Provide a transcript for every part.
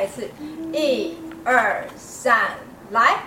来一次，一二三，来。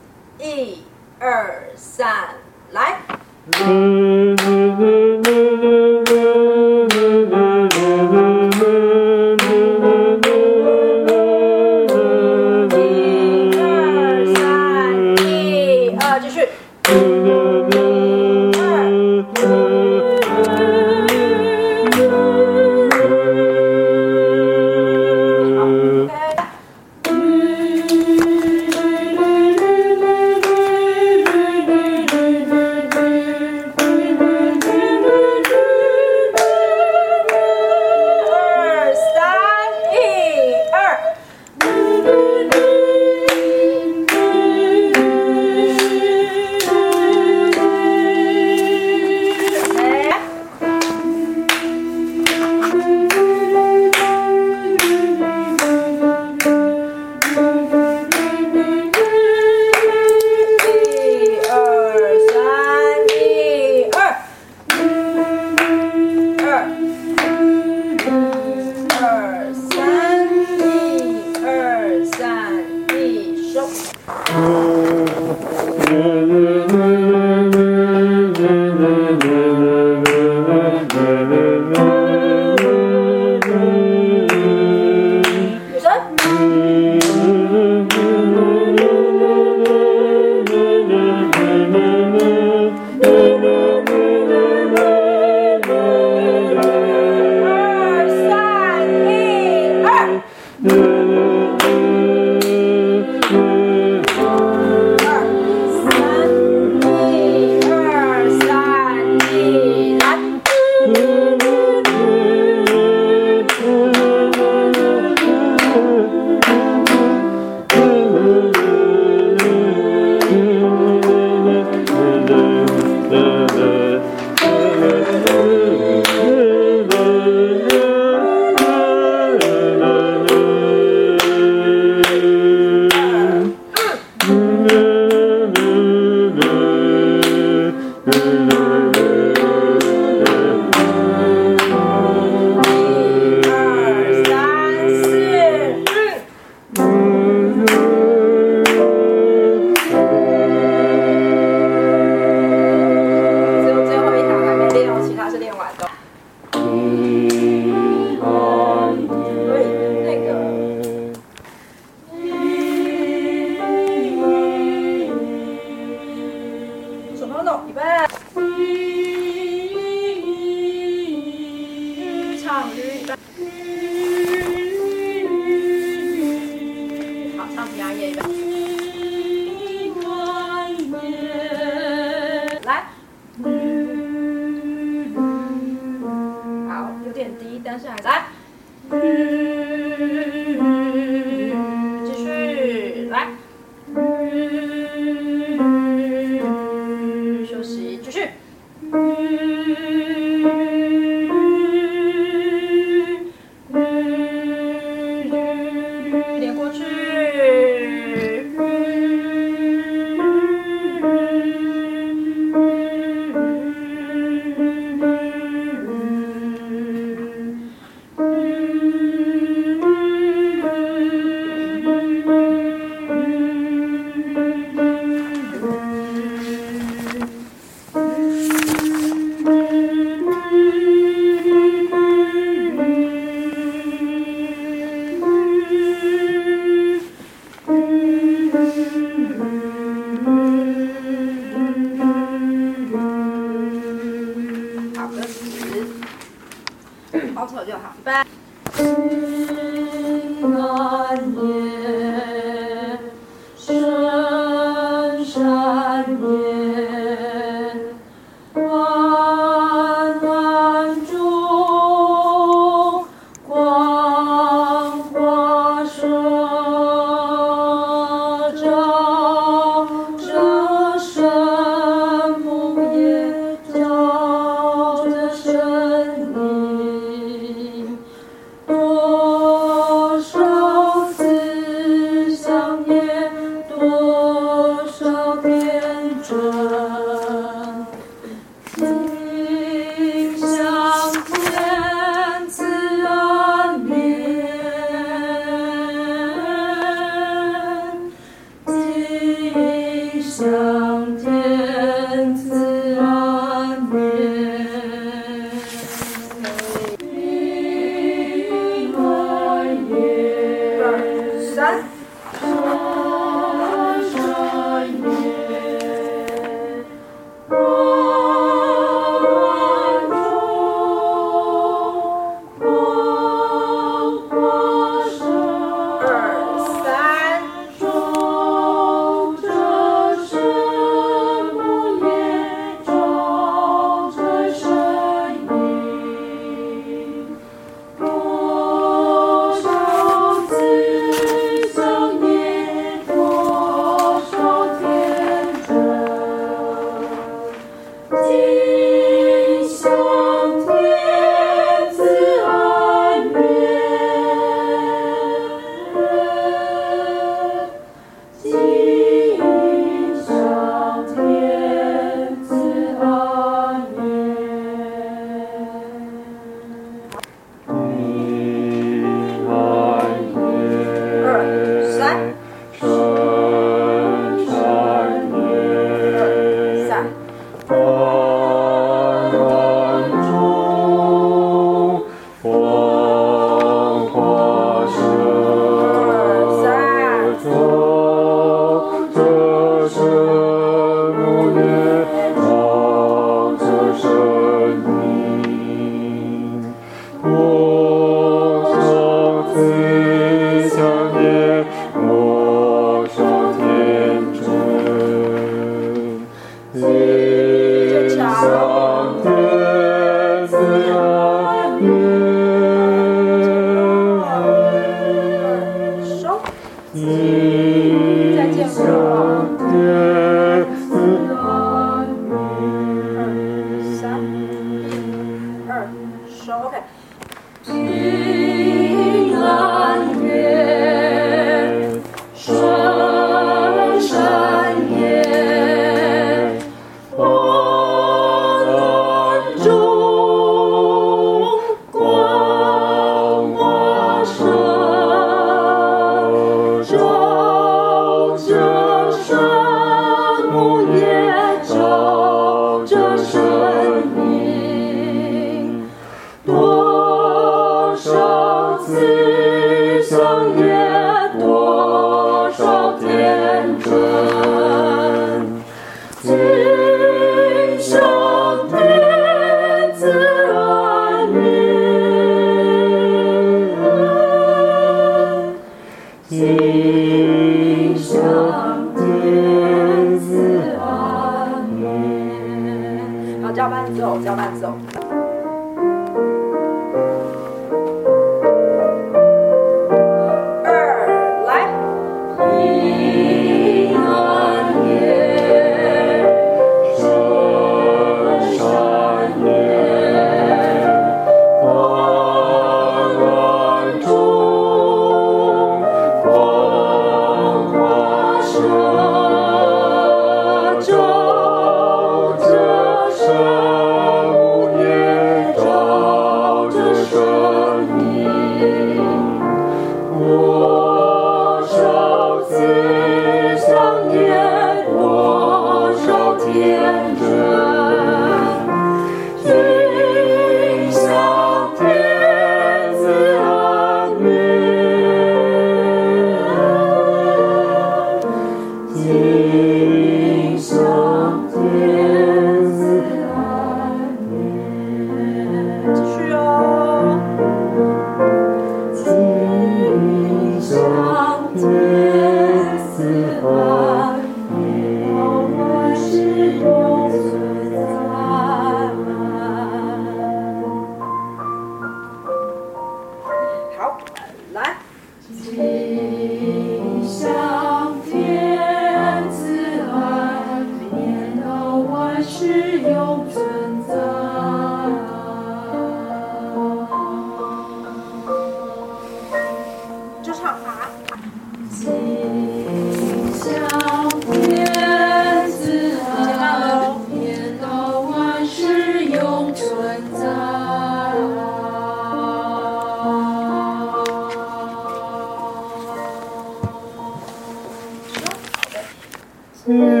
再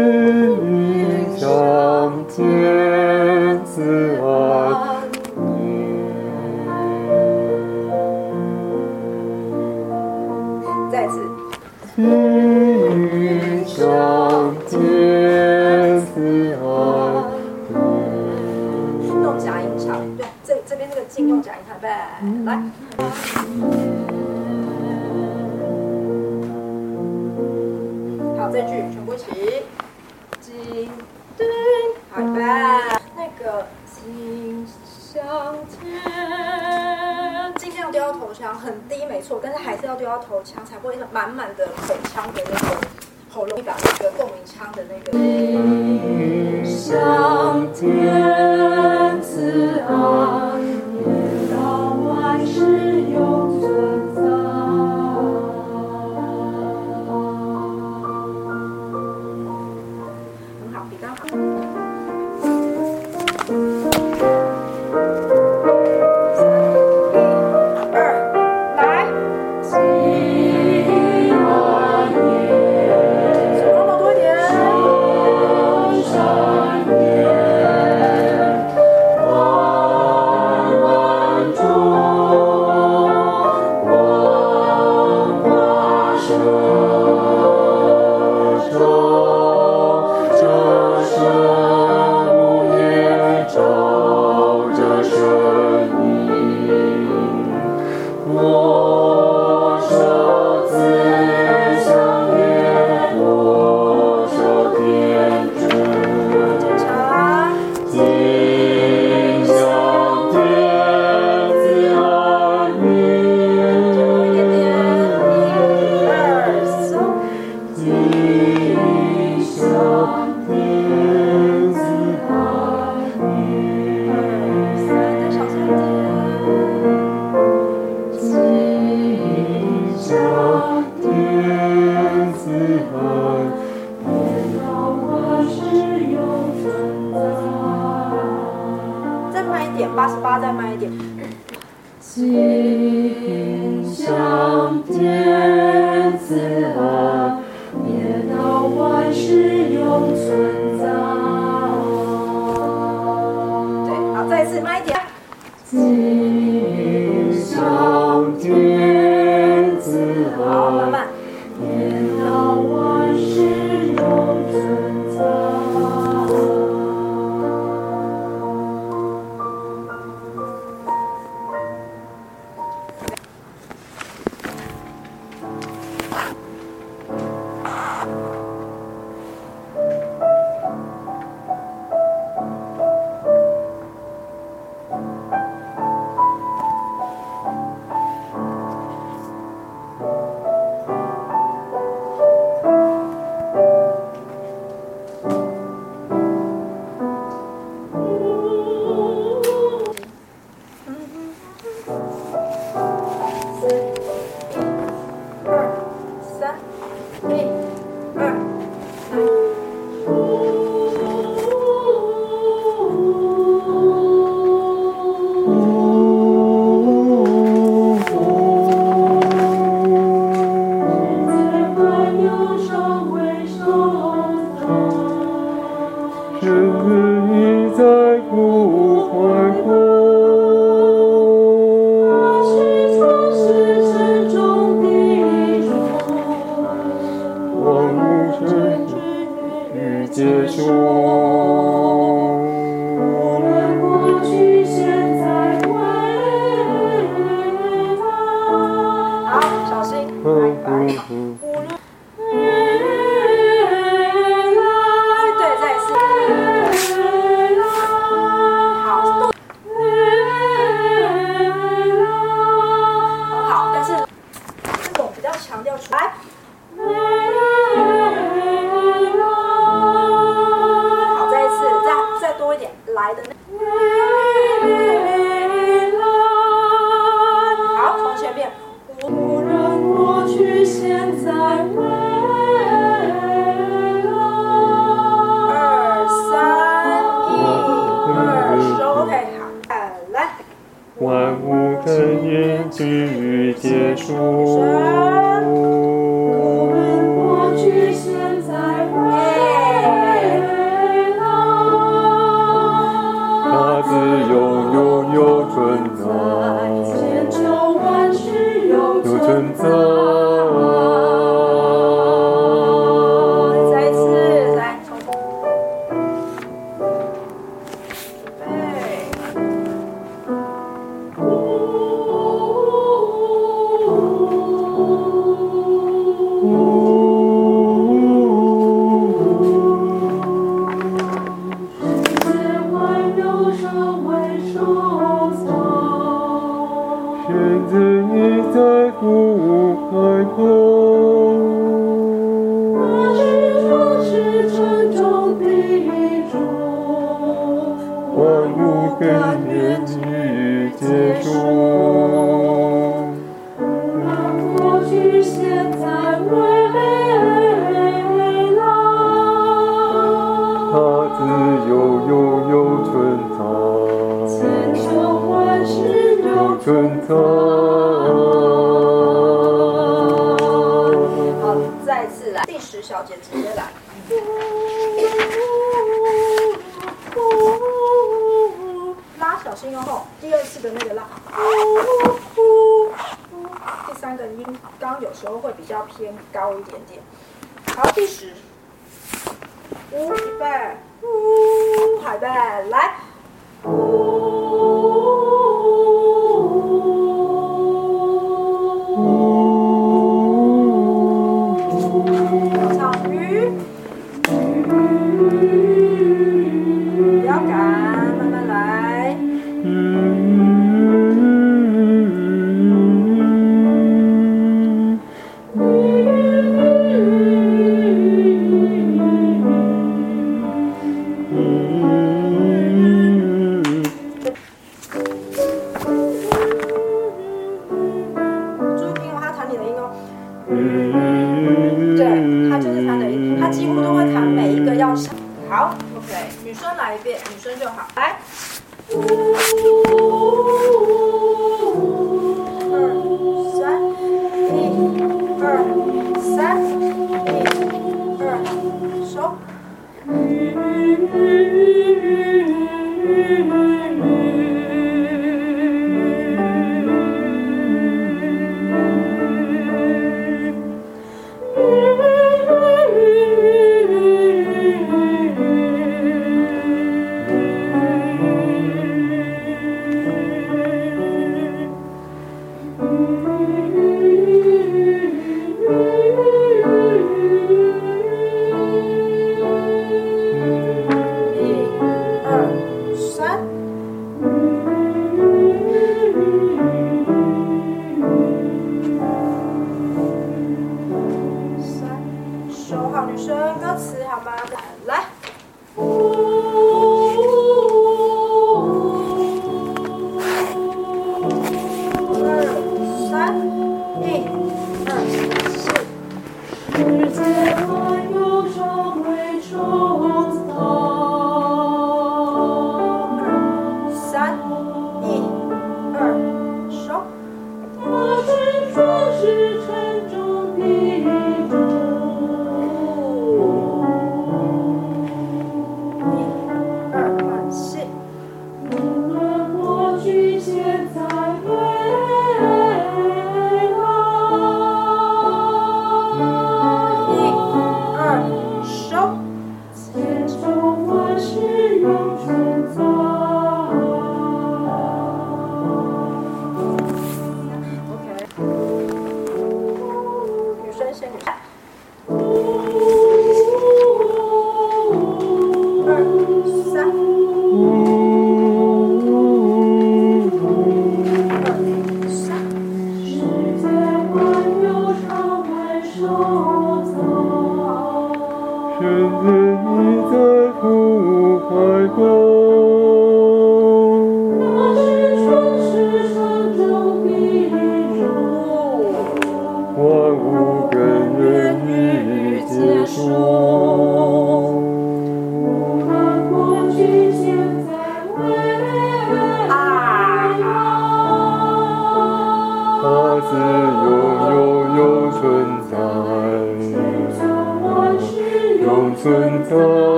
对他就是他的他几乎都会谈每一个要上。好 ok 女生来一遍女生就好。来。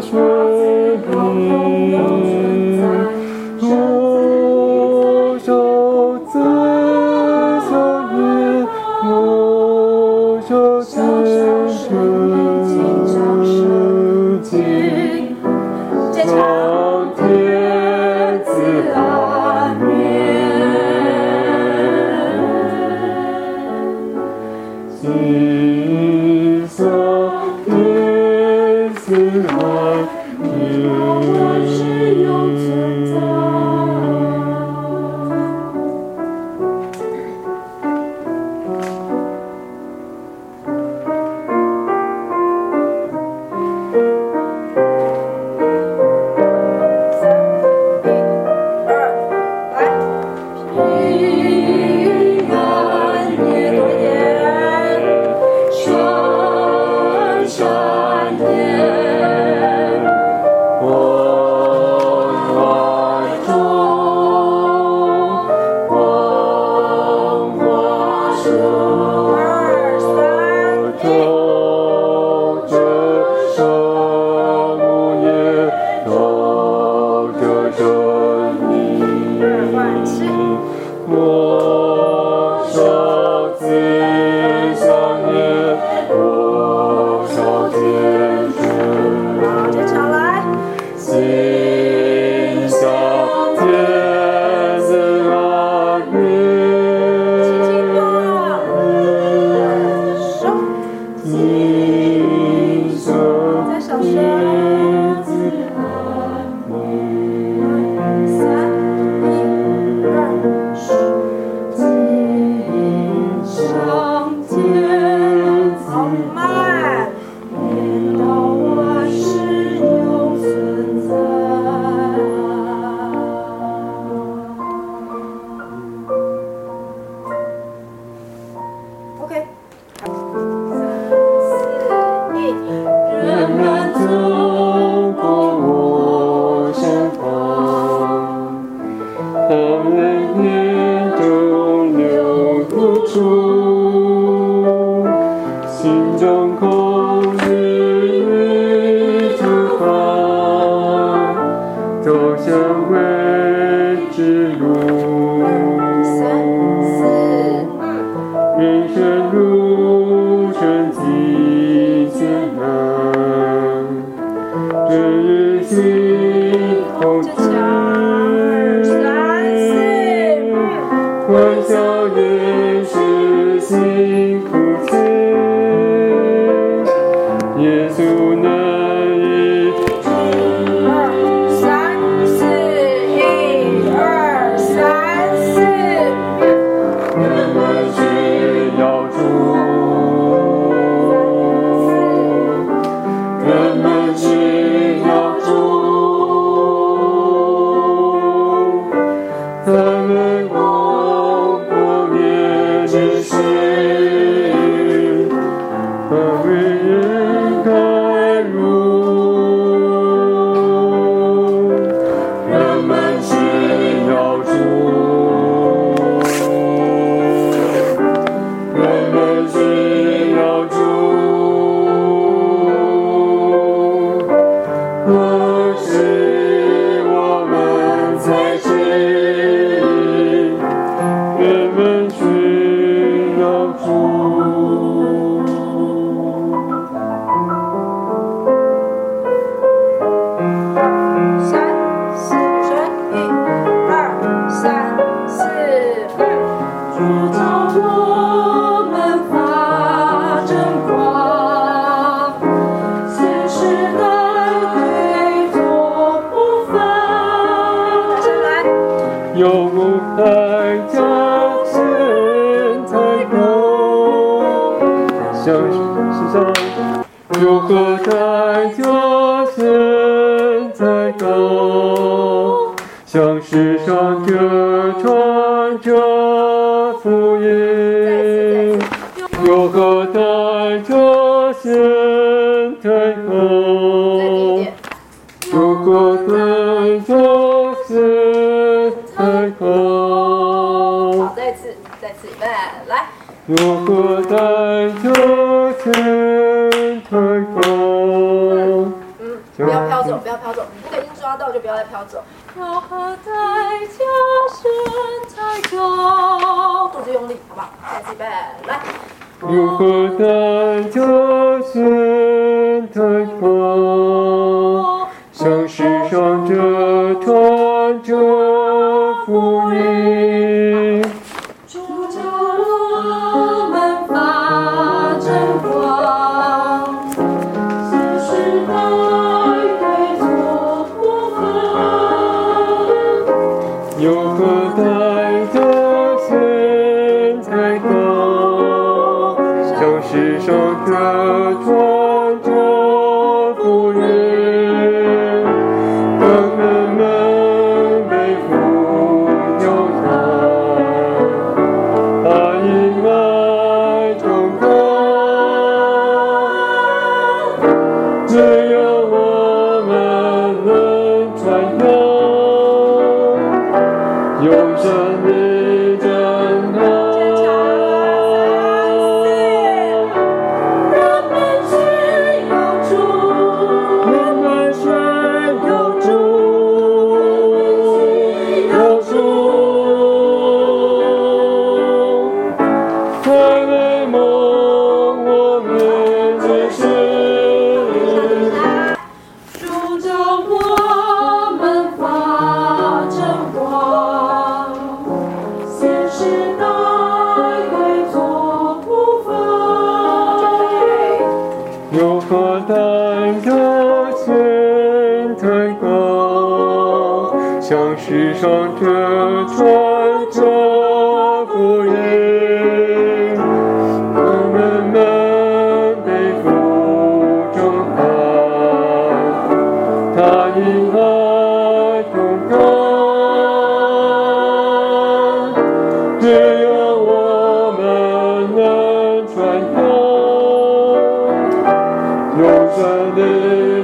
this world. Your Sunday.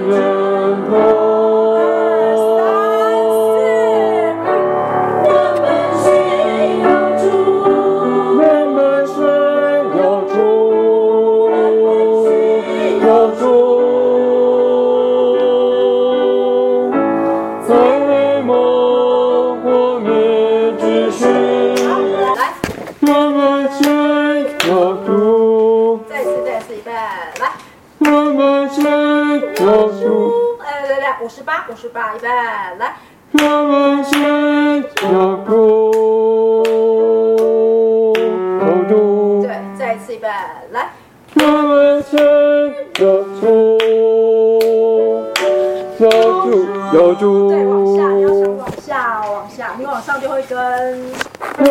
五十八一百来对再一次一百来对往下你要想往下往下你往上就会跟。我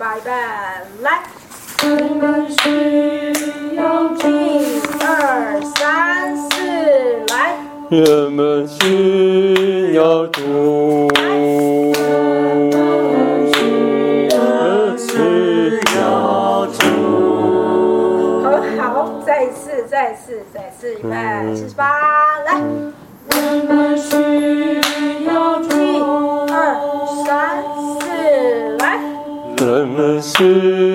Bye bye. 们需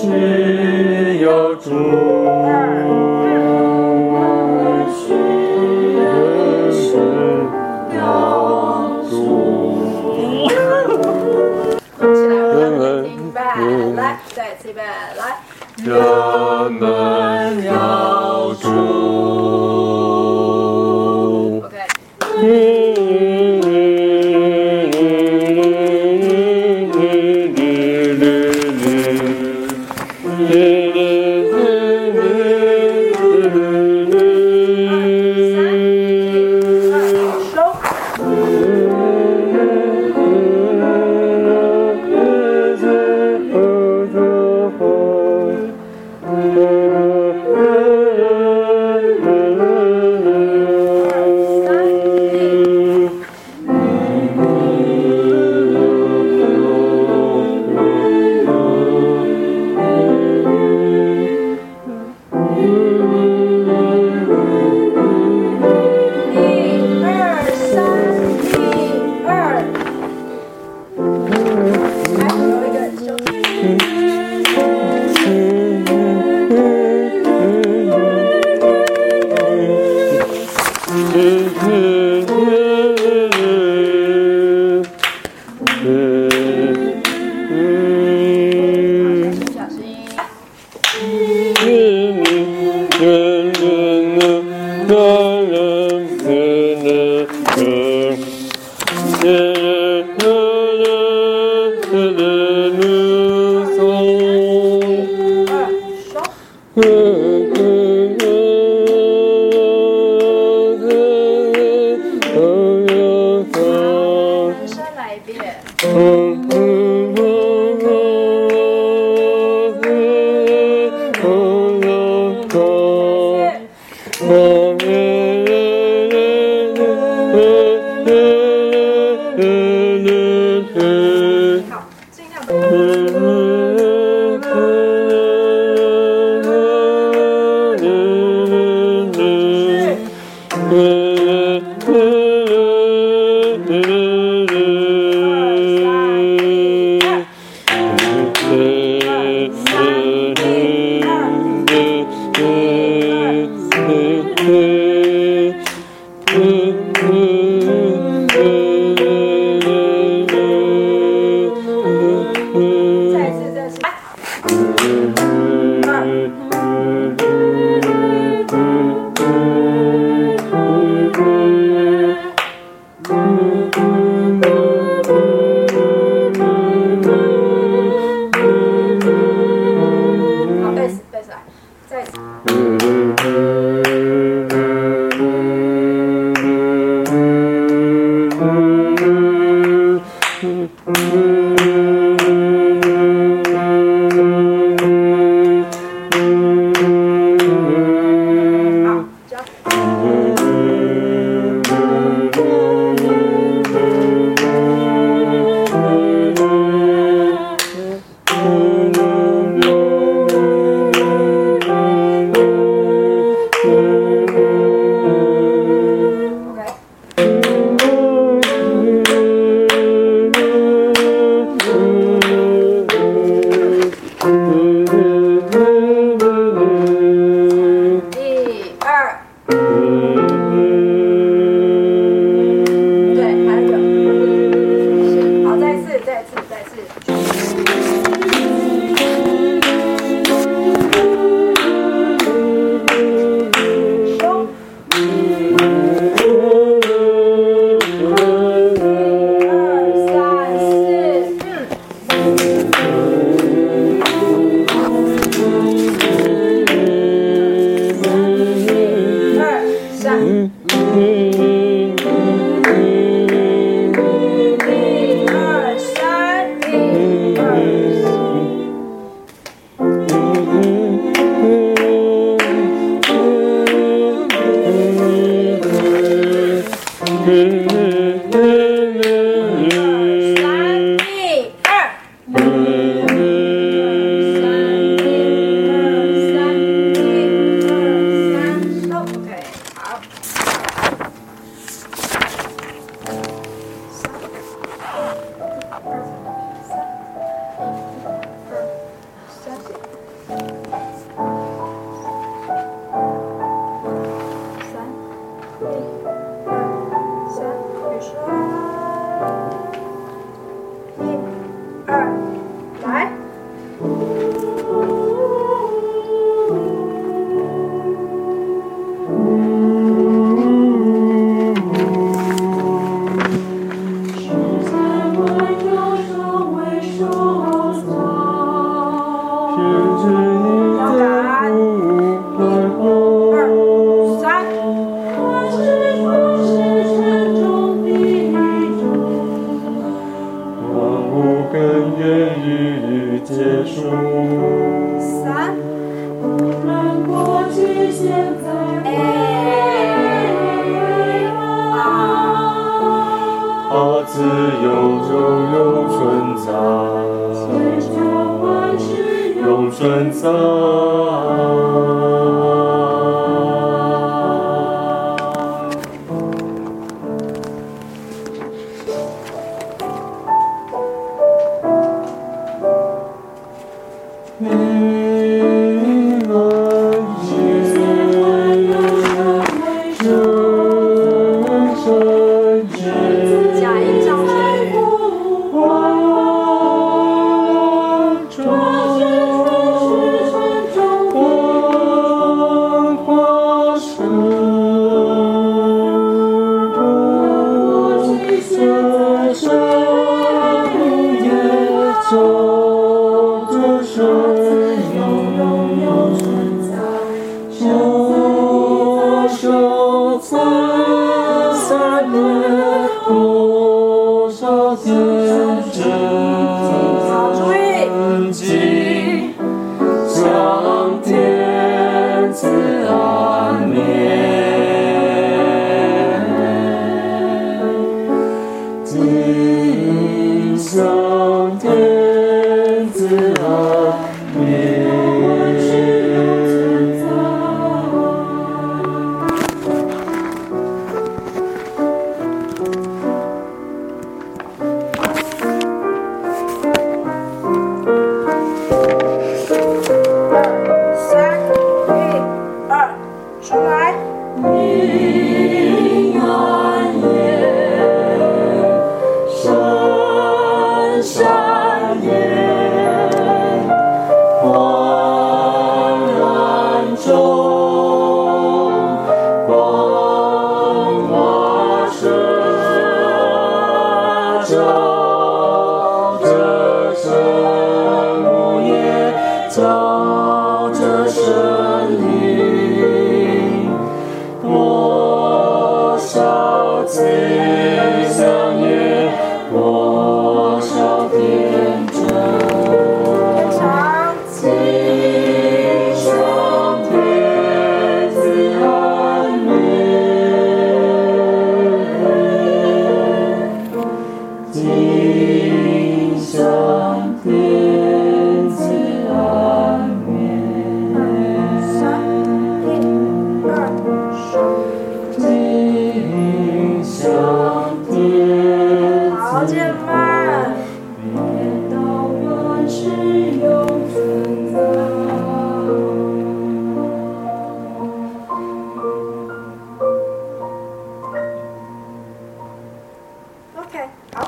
只有主。